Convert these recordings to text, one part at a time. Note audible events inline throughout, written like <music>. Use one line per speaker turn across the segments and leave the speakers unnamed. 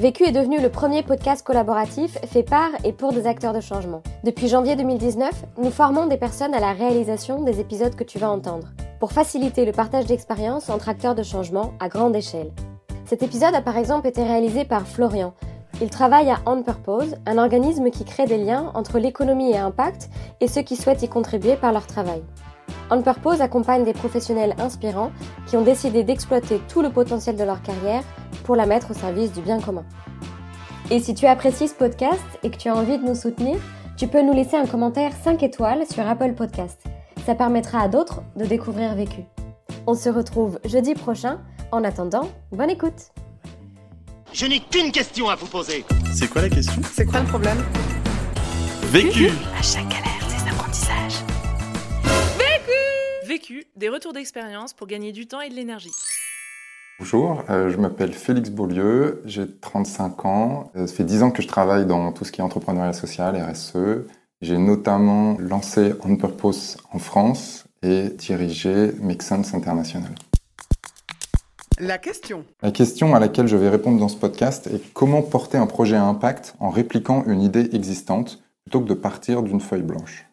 Vécu est devenu le premier podcast collaboratif fait par et pour des acteurs de changement. Depuis janvier 2019, nous formons des personnes à la réalisation des épisodes que tu vas entendre, pour faciliter le partage d'expériences entre acteurs de changement à grande échelle. Cet épisode a par exemple été réalisé par Florian. Il travaille à On Purpose, un organisme qui crée des liens entre l'économie et impact et ceux qui souhaitent y contribuer par leur travail. On Purpose accompagne des professionnels inspirants qui ont décidé d'exploiter tout le potentiel de leur carrière pour la mettre au service du bien commun. Et si tu apprécies ce podcast et que tu as envie de nous soutenir, tu peux nous laisser un commentaire 5 étoiles sur Apple Podcast. Ça permettra à d'autres de découvrir Vécu. On se retrouve jeudi prochain. En attendant, bonne écoute.
Je n'ai qu'une question à vous poser.
C'est quoi la question?
C'est quoi le problème?
Vécu
À chaque galère, des apprentissages.
Vécu, des retours d'expérience pour gagner du temps et de l'énergie.
Bonjour, euh, je m'appelle Félix Beaulieu, j'ai 35 ans. Euh, ça fait 10 ans que je travaille dans tout ce qui est entrepreneuriat social, RSE. J'ai notamment lancé On Purpose en France et dirigé Make Sense International.
La question.
La question à laquelle je vais répondre dans ce podcast est comment porter un projet à impact en répliquant une idée existante plutôt que de partir d'une feuille blanche?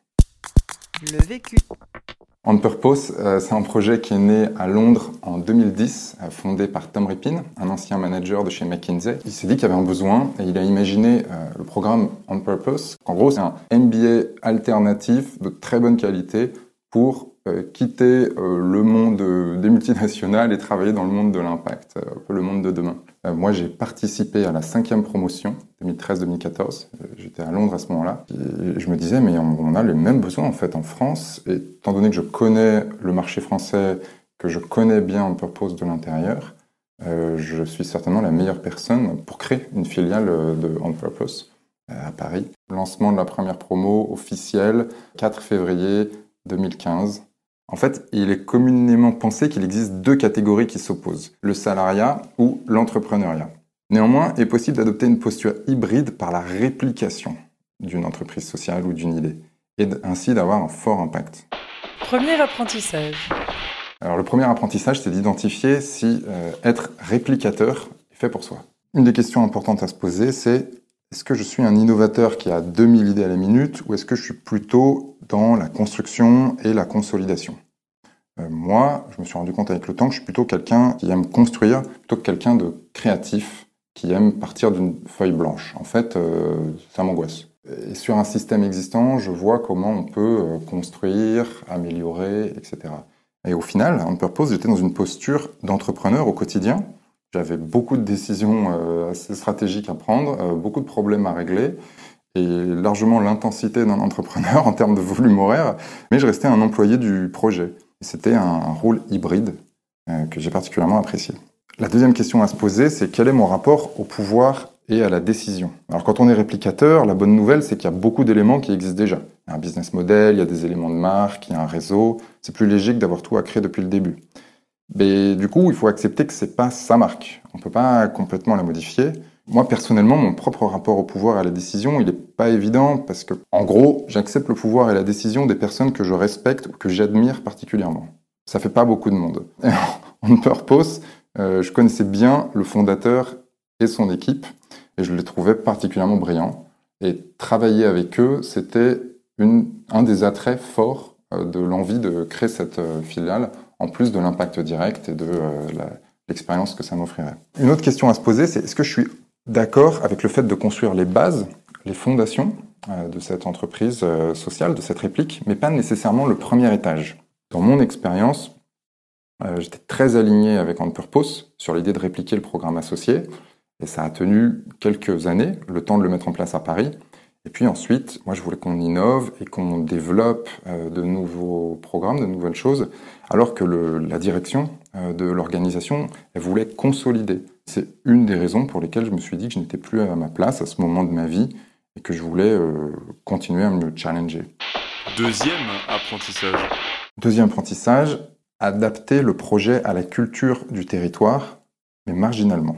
Le vécu.
On Purpose, euh, c'est un projet qui est né à Londres en 2010, euh, fondé par Tom Rippin, un ancien manager de chez McKinsey. Il s'est dit qu'il y avait un besoin et il a imaginé euh, le programme On Purpose. En gros, c'est un MBA alternatif de très bonne qualité pour quitter le monde des multinationales et travailler dans le monde de l'impact, le monde de demain. Moi, j'ai participé à la cinquième promotion, 2013-2014. J'étais à Londres à ce moment-là. Je me disais, mais on a les mêmes besoins en fait en France. Et étant donné que je connais le marché français, que je connais bien On Purpose de l'intérieur, euh, je suis certainement la meilleure personne pour créer une filiale de On Purpose à Paris. Lancement de la première promo officielle, 4 février 2015. En fait, il est communément pensé qu'il existe deux catégories qui s'opposent, le salariat ou l'entrepreneuriat. Néanmoins, il est possible d'adopter une posture hybride par la réplication d'une entreprise sociale ou d'une idée, et ainsi d'avoir un fort impact.
Premier apprentissage.
Alors le premier apprentissage, c'est d'identifier si euh, être réplicateur est fait pour soi. Une des questions importantes à se poser, c'est est-ce que je suis un innovateur qui a 2000 idées à la minute ou est-ce que je suis plutôt dans la construction et la consolidation? Euh, Moi, je me suis rendu compte avec le temps que je suis plutôt quelqu'un qui aime construire plutôt que quelqu'un de créatif qui aime partir d'une feuille blanche. En fait, euh, ça m'angoisse. Et sur un système existant, je vois comment on peut euh, construire, améliorer, etc. Et au final, en purpose, j'étais dans une posture d'entrepreneur au quotidien j'avais beaucoup de décisions euh, assez stratégiques à prendre, euh, beaucoup de problèmes à régler et largement l'intensité d'un <laughs> entrepreneur en termes de volume horaire, mais je restais un employé du projet. C'était un, rôle hybride euh, que j'ai particulièrement apprécié. La deuxième question à se poser, c'est quel est mon rapport au pouvoir et à la décision? Alors quand on est réplicateur, la bonne nouvelle, c'est qu'il y a beaucoup d'éléments qui existent déjà. Il y a un business model, il y a des éléments de marque, il y a un réseau. C'est plus léger que d'avoir tout à créer depuis le début. Du coup, il faut accepter que c'est pas sa marque. On peut pas complètement la modifier. Moi, personnellement, mon propre rapport au pouvoir et à la décision, il est pas évident parce que, en gros, j'accepte le pouvoir et la décision des personnes que je respecte ou que j'admire particulièrement. Ça fait pas beaucoup de monde. En <laughs> purpose, euh, je connaissais bien le fondateur et son équipe et je les trouvais particulièrement brillants. Et travailler avec eux, c'était un des attraits forts euh, de l'envie de créer cette euh, filiale en plus de l'impact direct et de euh, l'expérience que ça m'offrirait. Une autre question à se poser, c'est est-ce que je suis d'accord avec le fait de construire les bases, les fondations euh, de cette entreprise euh, sociale, de cette réplique, mais pas nécessairement le premier étage? Dans mon expérience, j'étais très aligné avec On Purpose sur l'idée de répliquer le programme associé, et ça a tenu quelques années, le temps de le mettre en place à Paris. Et puis ensuite, moi je voulais qu'on innove et qu'on développe de nouveaux programmes, de nouvelles choses alors que le, la direction euh, de l'organisation, elle voulait consolider C'est une des raisons pour lesquelles je me suis dit que je n'étais plus à ma place à ce moment de ma vie et que je voulais euh, continuer à me challenger.
Deuxième apprentissage.
Deuxième apprentissage, adapter le projet à la culture du territoire, mais marginalement.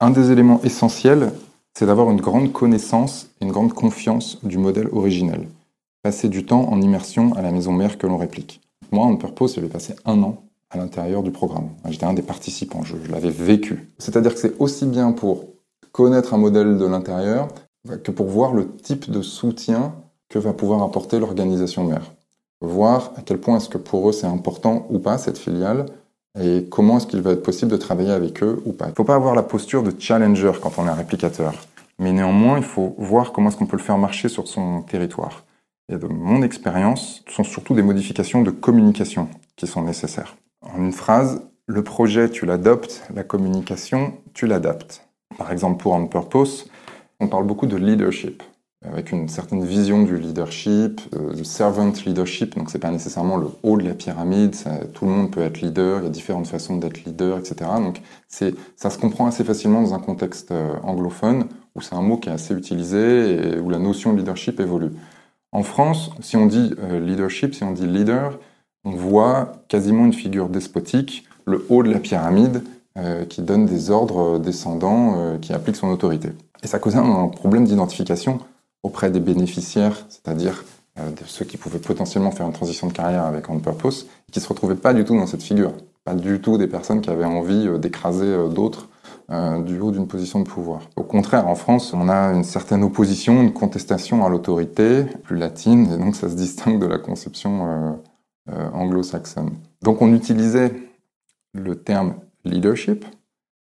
Un des éléments essentiels, c'est d'avoir une grande connaissance et une grande confiance du modèle originel. Passer du temps en immersion à la maison mère que l'on réplique. Moi, en purpose, j'avais passé un an à l'intérieur du programme. J'étais un des participants, je l'avais vécu. C'est-à-dire que c'est aussi bien pour connaître un modèle de l'intérieur que pour voir le type de soutien que va pouvoir apporter l'organisation mère. Voir à quel point est-ce que pour eux c'est important ou pas cette filiale et comment est-ce qu'il va être possible de travailler avec eux ou pas? Il ne faut pas avoir la posture de challenger quand on est un réplicateur, mais néanmoins il faut voir comment est-ce qu'on peut le faire marcher sur son territoire. Et de mon expérience, ce sont surtout des modifications de communication qui sont nécessaires. En une phrase, le projet tu l'adoptes, la communication tu l'adaptes. Par exemple pour On Purpose, on parle beaucoup de leadership avec une certaine vision du leadership, euh, du servant leadership. Donc, c'est pas nécessairement le haut de la pyramide. Tout le monde peut être leader. Il y a différentes façons d'être leader, etc. Donc, ça se comprend assez facilement dans un contexte euh, anglophone où c'est un mot qui est assez utilisé et où la notion de leadership évolue. En France, si on dit euh, leadership, si on dit leader, on voit quasiment une figure despotique, le haut de la pyramide, euh, qui donne des ordres descendants, qui applique son autorité. Et ça cause un problème d'identification auprès des bénéficiaires, c'est-à-dire euh, ceux qui pouvaient potentiellement faire une transition de carrière avec On Purpose, qui se retrouvaient pas du tout dans cette figure. Pas du tout des personnes qui avaient envie euh, d'écraser euh, d'autres du haut d'une position de pouvoir. Au contraire, en France, on a une certaine opposition, une contestation à l'autorité, plus latine, et donc ça se distingue de la conception anglo-saxonne. Donc on utilisait le terme leadership,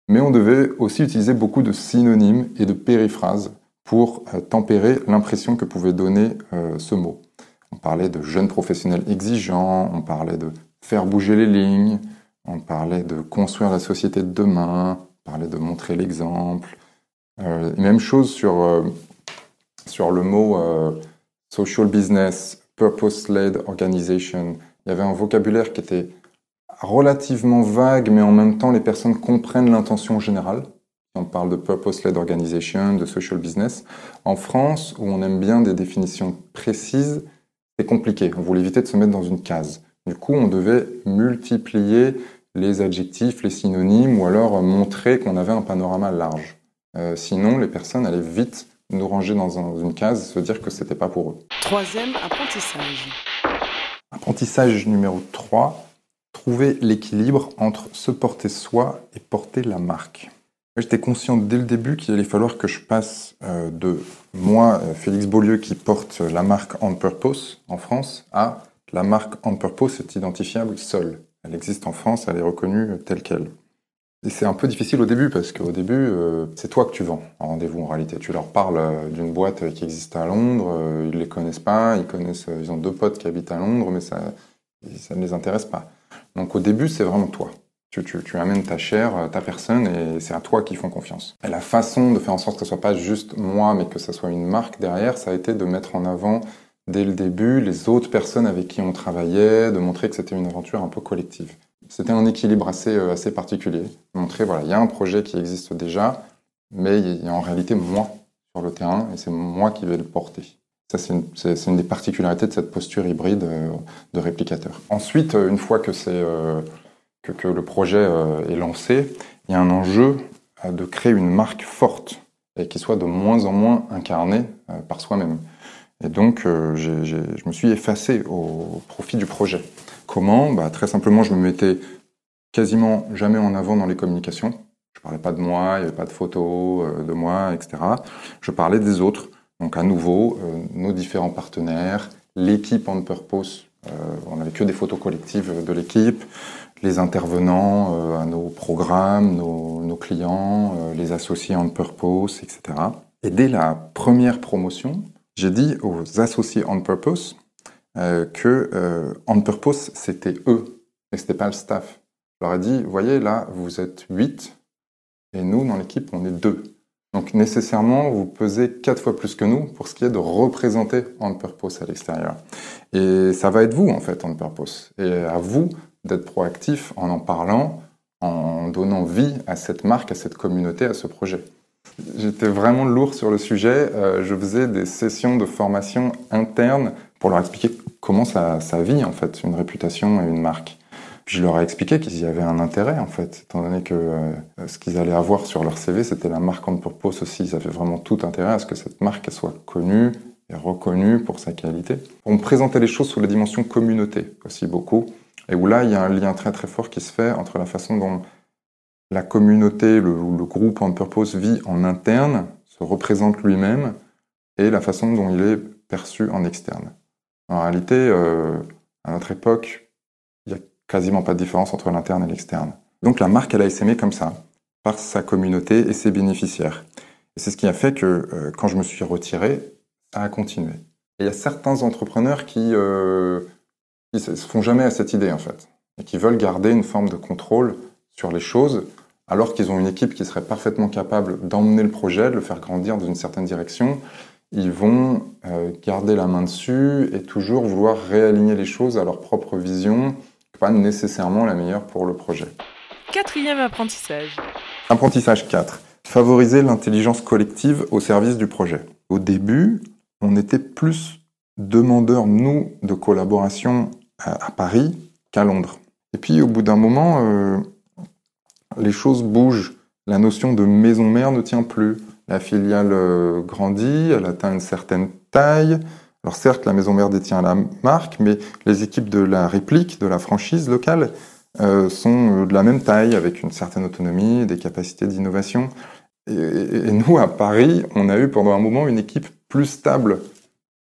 mais on devait aussi utiliser beaucoup de synonymes et de périphrases pour euh, tempérer l'impression que pouvait donner euh, ce mot. On parlait de jeunes professionnels exigeants, on parlait de faire bouger les lignes, on parlait de construire la société de demain, on parlait de montrer l'exemple. Euh, même chose sur, sur le mot social business, purpose-led organization. Il y avait un vocabulaire qui était relativement vague, mais en même temps, les personnes comprennent l'intention générale. On parle de purpose-led organization, de social business. En France, où on aime bien des définitions précises, c'est compliqué. On voulait éviter de se mettre dans une case. Du coup, on devait multiplier les adjectifs, les synonymes, ou alors montrer qu'on avait un panorama large. Euh, sinon, les personnes allaient vite nous ranger dans une case et se dire que c'était pas pour eux.
Troisième apprentissage.
Apprentissage numéro 3, trouver l'équilibre entre se porter soi et porter la marque. J'étais conscient dès le début qu'il allait falloir que je passe euh, de moi, euh, Félix Beaulieu, qui porte la marque On Purpose en France, à la marque On Purpose est identifiable seule. Elle existe en France, elle est reconnue telle qu'elle. Et c'est un peu difficile au début parce qu'au début, euh, c'est toi que tu vends en rendez-vous en réalité. Tu leur parles d'une boîte qui existe à Londres, ils les connaissent pas, ils connaissent, ils ont deux potes qui habitent à Londres, mais ça, ça ne les intéresse pas. Donc au début, c'est vraiment toi. Tu, tu, amènes ta chair, euh, ta personne, et c'est à toi qu'ils font confiance. Et la façon de faire en sorte que ce soit pas juste moi, mais que ce soit une marque derrière, ça a été de mettre en avant dès le début les autres personnes avec qui on travaillait, de montrer que c'était une aventure un peu collective. C'était un équilibre assez, euh, assez particulier. Montrer, voilà, il y a un projet qui existe déjà, mais il y a en réalité moi sur le terrain, et c'est moi qui vais le porter. Ça, c'est une, une, des particularités de cette posture hybride euh, de réplicateur. Ensuite, une fois que c'est que, le projet euh, est lancé, il y a un enjeu euh, de créer une marque forte et qui soit de moins en moins incarnée euh, par soi-même. Et donc, je me suis effacé au profit du projet. Comment? Bah, Très simplement, je me mettais quasiment jamais en avant dans les communications. Je parlais pas de moi, il n'y avait pas de photos de moi, etc. Je parlais des autres. Donc à nouveau, nos différents partenaires, l'équipe on purpose. on n'avait que des photos collectives de l'équipe les intervenants euh, à nos programmes, nos, clients, euh, les associés on purpose, etc. Et dès la première promotion, j'ai dit aux associés on purpose euh, que on purpose c'était eux et c'était pas le staff. Je leur ai dit, voyez là, vous êtes 8 et nous dans l'équipe on est deux. Donc nécessairement, vous pesez quatre fois plus que nous pour ce qui est de représenter On Purpose à l'extérieur. Et ça va être vous en fait On Purpose. Et à vous d'être proactif en en parlant, en donnant vie à cette marque, à cette communauté, à ce projet. J'étais vraiment lourd sur le sujet. Euh, je faisais des sessions de formation interne pour leur expliquer comment ça, ça vit en fait une réputation et une marque. Puis je leur ai expliqué qu'il y avait un intérêt en fait, étant donné que euh, ce qu'ils allaient avoir sur leur CV, c'était la marque on purpose aussi. Ils avaient vraiment tout intérêt à ce que cette marque soit connue et reconnue pour sa qualité. On présentait les choses sous la dimension communauté aussi beaucoup, et où là il y a un lien très très fort qui se fait entre la façon dont la communauté, le, groupe on purpose vit en interne, se représente lui-même, et la façon dont il est perçu en externe. En réalité, euh, à notre époque, il n'y a quasiment pas de différence entre l'interne et l'externe. Donc la marque, elle a essaimé comme ça, par sa communauté et ses bénéficiaires. Et c'est ce qui a fait que euh, quand je me suis retiré, ça a continué. Et il y a certains entrepreneurs qui euh, ne se font jamais à cette idée, en fait, et qui veulent garder une forme de contrôle sur les choses, alors qu'ils ont une équipe qui serait parfaitement capable d'emmener le projet, de le faire grandir dans une certaine direction, ils vont euh, garder la main dessus et toujours vouloir réaligner les choses à leur propre vision, pas nécessairement la meilleure pour le projet.
Quatrième apprentissage.
Apprentissage 4. Favoriser l'intelligence collective au service du projet. Au début, on était plus demandeurs, nous, de collaboration à, Paris qu'à Londres. Et puis, au bout d'un moment, euh, les choses bougent. La notion de maison mère ne tient plus. La filiale euh, grandit, elle atteint une certaine taille. Alors certes, la maison mère détient la marque, mais les équipes de la réplique, de la franchise locale, euh, sont de la même taille, avec une certaine autonomie, des capacités d'innovation. Et, nous, à Paris, on a eu pendant un moment une équipe plus stable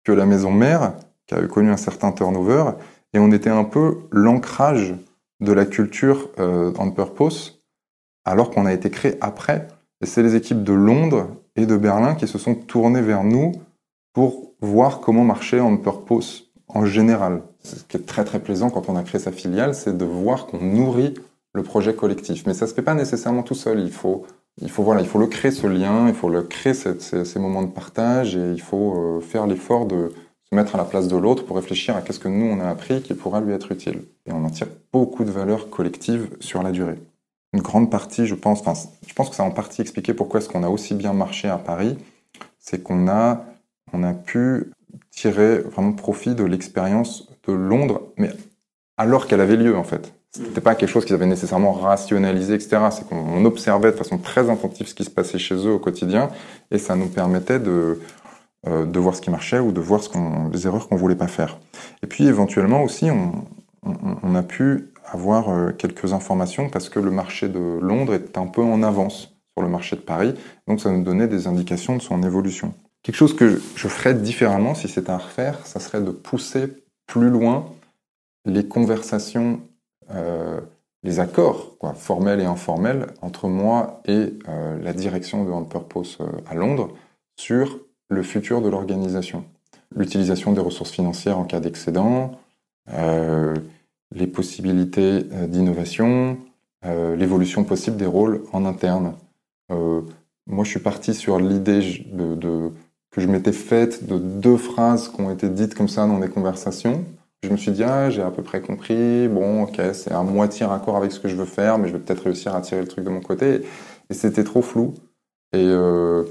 que la maison mère, qui a connu un certain turnover, et on était un peu l'ancrage de la culture euh, on purpose, alors qu'on a été créé après. Et c'est les équipes de Londres et de Berlin qui se sont tournées vers nous pour voir comment marchait on purpose en général. Ce qui est très très plaisant quand on a créé sa filiale, c'est de voir qu'on nourrit le projet collectif. Mais ça se fait pas nécessairement tout seul. Il faut, il faut voilà, il faut le créer ce lien, il faut le créer ces, moments de partage et il faut euh, faire l'effort de se mettre à la place de l'autre pour réfléchir à qu'est-ce que nous on a appris qui pourra lui être utile. Et on en tire beaucoup de valeur collective sur la durée. Une grande partie, je pense, enfin, je pense que ça a en partie expliqué pourquoi est-ce qu'on a aussi bien marché à Paris, c'est qu'on a, on a pu tirer vraiment profit de l'expérience de Londres, mais alors qu'elle avait lieu en fait. C'était pas quelque chose qu'ils avaient nécessairement rationalisé, etc. C'est qu'on observait de façon très intensive ce qui se passait chez eux au quotidien, et ça nous permettait de, de voir ce qui marchait ou de voir les erreurs qu'on voulait pas faire. Et puis éventuellement aussi, on, a pu avoir euh, quelques informations parce que le marché de Londres est un peu en avance sur le marché de Paris, donc ça nous donnait des indications de son évolution. Quelque chose que je ferais différemment si c'était à refaire, ça serait de pousser plus loin les conversations, euh, les accords, quoi, formels et informels, entre moi et euh, la direction de On Purpose euh, à Londres sur le futur de l'organisation. L'utilisation des ressources financières en cas d'excédent, euh, les possibilités d'innovation, l'évolution possible des rôles en interne. moi, je suis parti sur l'idée que je m'étais faite de deux phrases qui ont été dites comme ça dans des conversations. Je me suis dit, ah, j'ai à peu près compris, bon, ok, c'est à moitié raccord avec ce que je veux faire, mais je vais peut-être réussir à tirer le truc de mon côté. Et c'était trop flou. Et, euh,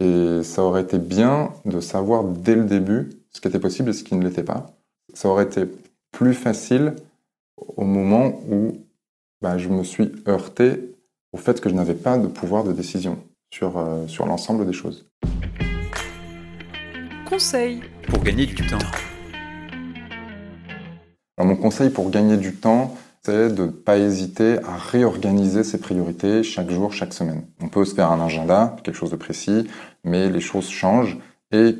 et ça aurait été bien de savoir dès le début ce qui était possible et ce qui ne l'était pas. Ça aurait été plus facile au moment où bah, je me suis heurté au fait que je n'avais pas de pouvoir de décision sur, euh, sur l'ensemble des choses.
Conseil.
Pour gagner du temps.
Alors mon conseil pour gagner du temps, c'est de ne pas hésiter à réorganiser ses priorités chaque jour, chaque semaine. On peut se faire un agenda, quelque chose de précis, mais les choses changent et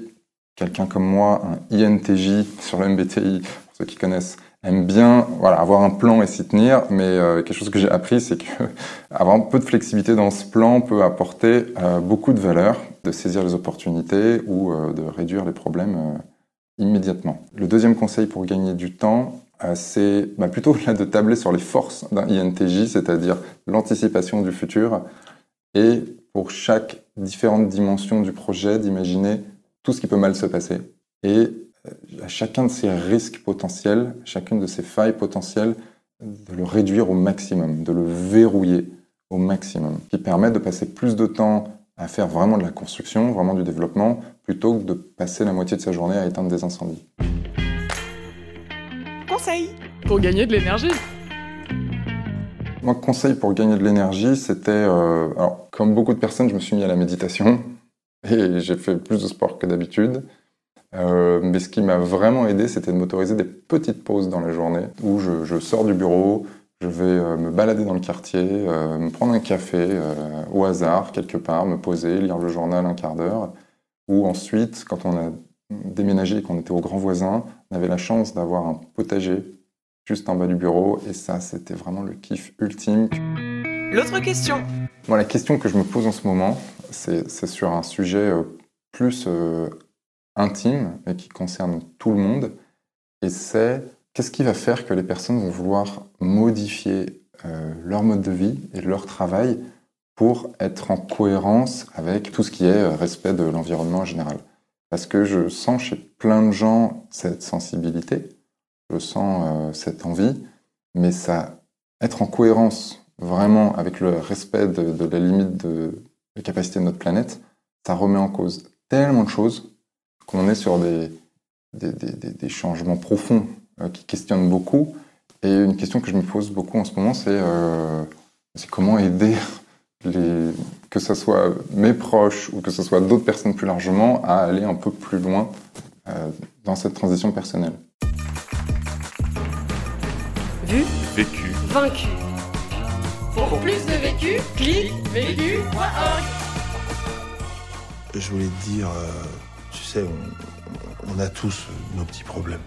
quelqu'un comme moi, un INTJ sur le MBTI, pour ceux qui connaissent, aime bien voilà, avoir un plan et s'y tenir, mais euh, quelque chose que j'ai appris, c'est que <laughs> avoir un peu de flexibilité dans ce plan peut apporter euh, beaucoup de valeur, de saisir les opportunités ou euh, de réduire les problèmes immédiatement. Le deuxième conseil pour gagner du temps, c'est bah, plutôt de tabler sur les forces d'un INTJ, c'est-à-dire l'anticipation du futur, et pour chaque différente dimension du projet, d'imaginer tout ce qui peut mal se passer. Et à chacun de ces risques potentiels, chacune de ces failles potentielles, de le réduire au maximum, de le verrouiller au maximum, qui permet de passer plus de temps à faire vraiment de la construction, vraiment du développement, plutôt que de passer la moitié de sa journée à éteindre des incendies.
Conseil pour gagner de l'énergie.
Mon conseil pour gagner de l'énergie, c'était, euh, alors comme beaucoup de personnes, je me suis mis à la méditation <laughs> et j'ai fait plus de sport que d'habitude. Euh, mais ce qui m'a vraiment aidé, c'était de m'autoriser des petites pauses dans la journée où je, je sors du bureau, je vais euh, me balader dans le quartier, euh, me prendre un café euh, au hasard quelque part, me poser, lire le journal un quart d'heure. Ou ensuite, quand on a déménagé et qu'on était au grand voisin, on avait la chance d'avoir un potager juste en bas du bureau et ça, c'était vraiment le kiff ultime.
L'autre question
Bon, la question que je me pose en ce moment, c'est sur un sujet euh, plus euh, intime et qui concerne tout le monde. Et c'est qu'est-ce qui va faire que les personnes vont vouloir modifier euh, leur mode de vie et leur travail pour être en cohérence avec tout ce qui est respect de l'environnement en général? Parce que je sens chez plein de gens cette sensibilité, je sens euh, cette envie, mais ça, être en cohérence vraiment avec le respect de, la limite de capacité de notre planète, ça remet en cause tellement de choses qu'on est sur des, des, changements profonds euh, qui questionnent beaucoup. Et une question que je me pose beaucoup en ce moment, c'est euh, c'est comment aider les, que ce soit mes proches ou que ce soit d'autres personnes plus largement à aller un peu plus loin euh, dans cette transition personnelle.
Vu
Vécu.
Vaincu. Pour plus de vécu, clique vécu.org.
Je voulais te dire, euh, tu sais, on, on a tous nos petits problèmes.